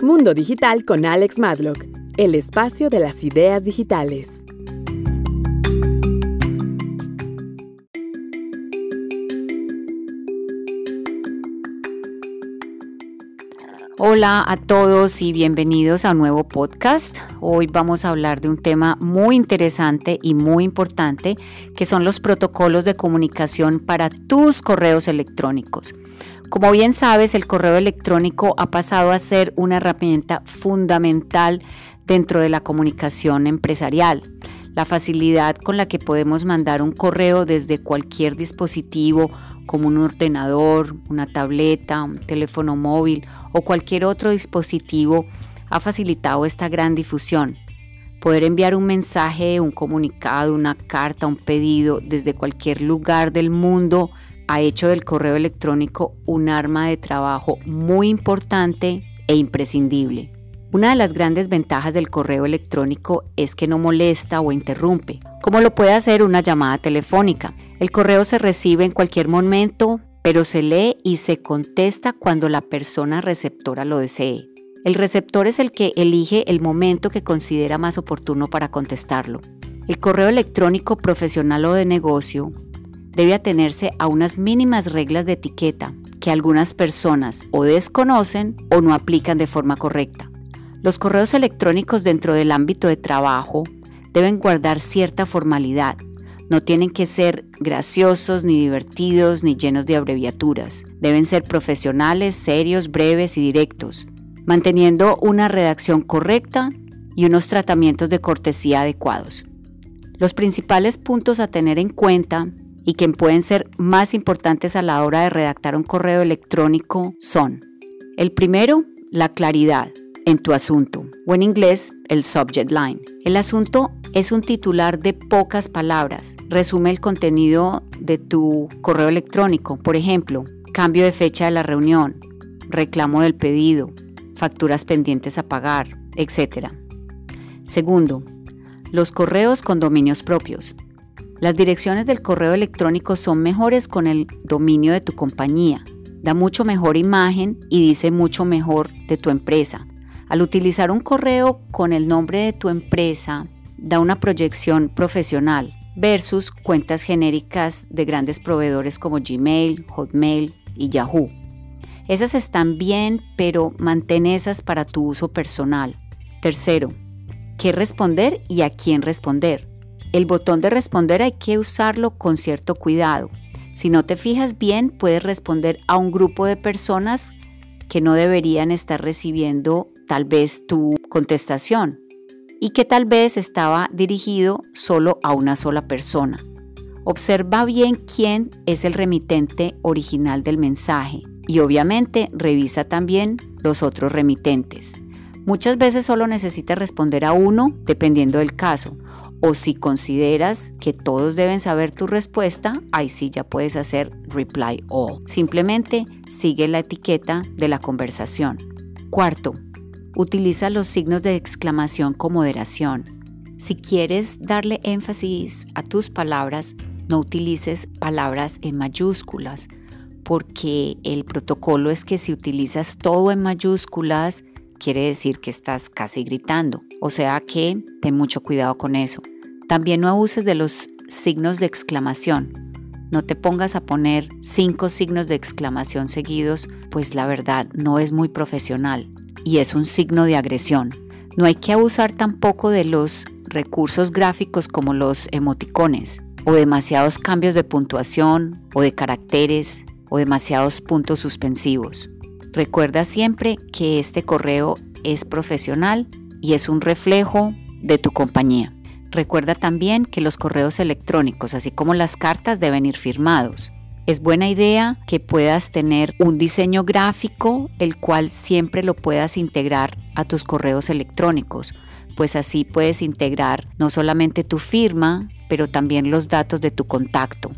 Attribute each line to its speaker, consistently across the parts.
Speaker 1: Mundo Digital con Alex Madlock, el espacio de las ideas digitales.
Speaker 2: Hola a todos y bienvenidos a un nuevo podcast. Hoy vamos a hablar de un tema muy interesante y muy importante que son los protocolos de comunicación para tus correos electrónicos. Como bien sabes, el correo electrónico ha pasado a ser una herramienta fundamental dentro de la comunicación empresarial. La facilidad con la que podemos mandar un correo desde cualquier dispositivo como un ordenador, una tableta, un teléfono móvil o cualquier otro dispositivo ha facilitado esta gran difusión. Poder enviar un mensaje, un comunicado, una carta, un pedido desde cualquier lugar del mundo ha hecho del correo electrónico un arma de trabajo muy importante e imprescindible. Una de las grandes ventajas del correo electrónico es que no molesta o interrumpe, como lo puede hacer una llamada telefónica. El correo se recibe en cualquier momento, pero se lee y se contesta cuando la persona receptora lo desee. El receptor es el que elige el momento que considera más oportuno para contestarlo. El correo electrónico profesional o de negocio debe atenerse a unas mínimas reglas de etiqueta que algunas personas o desconocen o no aplican de forma correcta. Los correos electrónicos dentro del ámbito de trabajo deben guardar cierta formalidad. No tienen que ser graciosos, ni divertidos, ni llenos de abreviaturas. Deben ser profesionales, serios, breves y directos, manteniendo una redacción correcta y unos tratamientos de cortesía adecuados. Los principales puntos a tener en cuenta y que pueden ser más importantes a la hora de redactar un correo electrónico son, el primero, la claridad en tu asunto, o en inglés, el subject line. El asunto es un titular de pocas palabras. Resume el contenido de tu correo electrónico, por ejemplo, cambio de fecha de la reunión, reclamo del pedido, facturas pendientes a pagar, etc. Segundo, los correos con dominios propios. Las direcciones del correo electrónico son mejores con el dominio de tu compañía. Da mucho mejor imagen y dice mucho mejor de tu empresa. Al utilizar un correo con el nombre de tu empresa, da una proyección profesional versus cuentas genéricas de grandes proveedores como Gmail, Hotmail y Yahoo. Esas están bien, pero mantén esas para tu uso personal. Tercero, ¿qué responder y a quién responder? El botón de responder hay que usarlo con cierto cuidado. Si no te fijas bien, puedes responder a un grupo de personas que no deberían estar recibiendo tal vez tu contestación y que tal vez estaba dirigido solo a una sola persona. Observa bien quién es el remitente original del mensaje y obviamente revisa también los otros remitentes. Muchas veces solo necesitas responder a uno dependiendo del caso o si consideras que todos deben saber tu respuesta, ahí sí ya puedes hacer reply all. Simplemente sigue la etiqueta de la conversación. Cuarto, utiliza los signos de exclamación con moderación. Si quieres darle énfasis a tus palabras, no utilices palabras en mayúsculas, porque el protocolo es que si utilizas todo en mayúsculas, quiere decir que estás casi gritando. O sea que ten mucho cuidado con eso. También no abuses de los signos de exclamación. No te pongas a poner cinco signos de exclamación seguidos, pues la verdad no es muy profesional y es un signo de agresión. No hay que abusar tampoco de los recursos gráficos como los emoticones o demasiados cambios de puntuación o de caracteres o demasiados puntos suspensivos. Recuerda siempre que este correo es profesional y es un reflejo de tu compañía. Recuerda también que los correos electrónicos, así como las cartas, deben ir firmados. Es buena idea que puedas tener un diseño gráfico, el cual siempre lo puedas integrar a tus correos electrónicos, pues así puedes integrar no solamente tu firma, pero también los datos de tu contacto.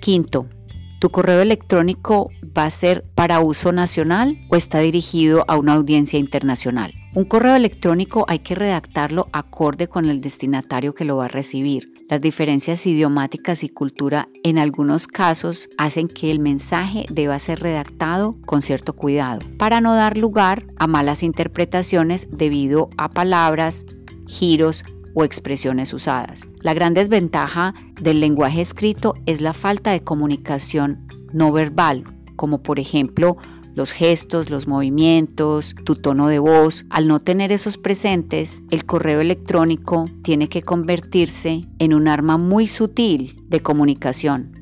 Speaker 2: Quinto, ¿Tu correo electrónico va a ser para uso nacional o está dirigido a una audiencia internacional? Un correo electrónico hay que redactarlo acorde con el destinatario que lo va a recibir. Las diferencias idiomáticas y cultura en algunos casos hacen que el mensaje deba ser redactado con cierto cuidado para no dar lugar a malas interpretaciones debido a palabras, giros o expresiones usadas. La gran desventaja del lenguaje escrito es la falta de comunicación no verbal, como por ejemplo los gestos, los movimientos, tu tono de voz. Al no tener esos presentes, el correo electrónico tiene que convertirse en un arma muy sutil de comunicación.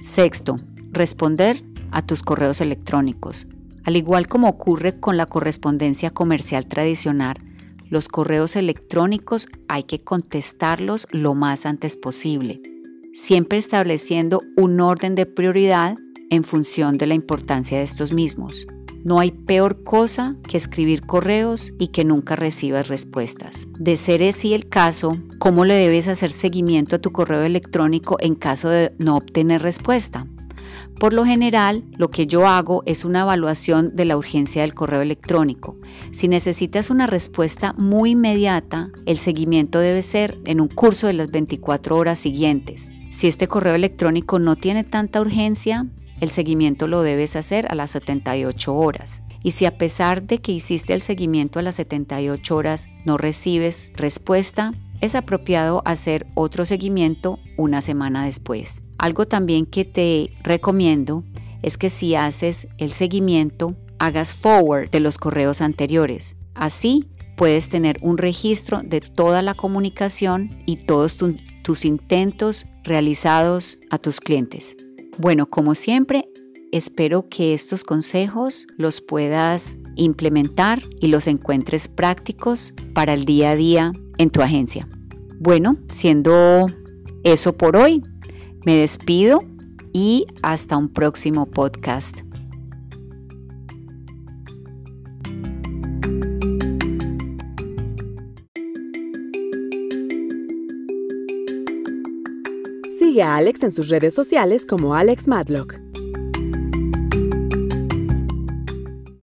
Speaker 2: Sexto, responder a tus correos electrónicos. Al igual como ocurre con la correspondencia comercial tradicional, los correos electrónicos hay que contestarlos lo más antes posible, siempre estableciendo un orden de prioridad en función de la importancia de estos mismos. No hay peor cosa que escribir correos y que nunca recibas respuestas. De ser así el caso, ¿cómo le debes hacer seguimiento a tu correo electrónico en caso de no obtener respuesta? Por lo general, lo que yo hago es una evaluación de la urgencia del correo electrónico. Si necesitas una respuesta muy inmediata, el seguimiento debe ser en un curso de las 24 horas siguientes. Si este correo electrónico no tiene tanta urgencia, el seguimiento lo debes hacer a las 78 horas. Y si a pesar de que hiciste el seguimiento a las 78 horas no recibes respuesta, es apropiado hacer otro seguimiento una semana después. Algo también que te recomiendo es que si haces el seguimiento, hagas forward de los correos anteriores. Así puedes tener un registro de toda la comunicación y todos tus intentos realizados a tus clientes. Bueno, como siempre, espero que estos consejos los puedas implementar y los encuentres prácticos para el día a día en tu agencia. Bueno, siendo eso por hoy, me despido y hasta un próximo podcast.
Speaker 1: Sigue a Alex en sus redes sociales como Alex Madlock.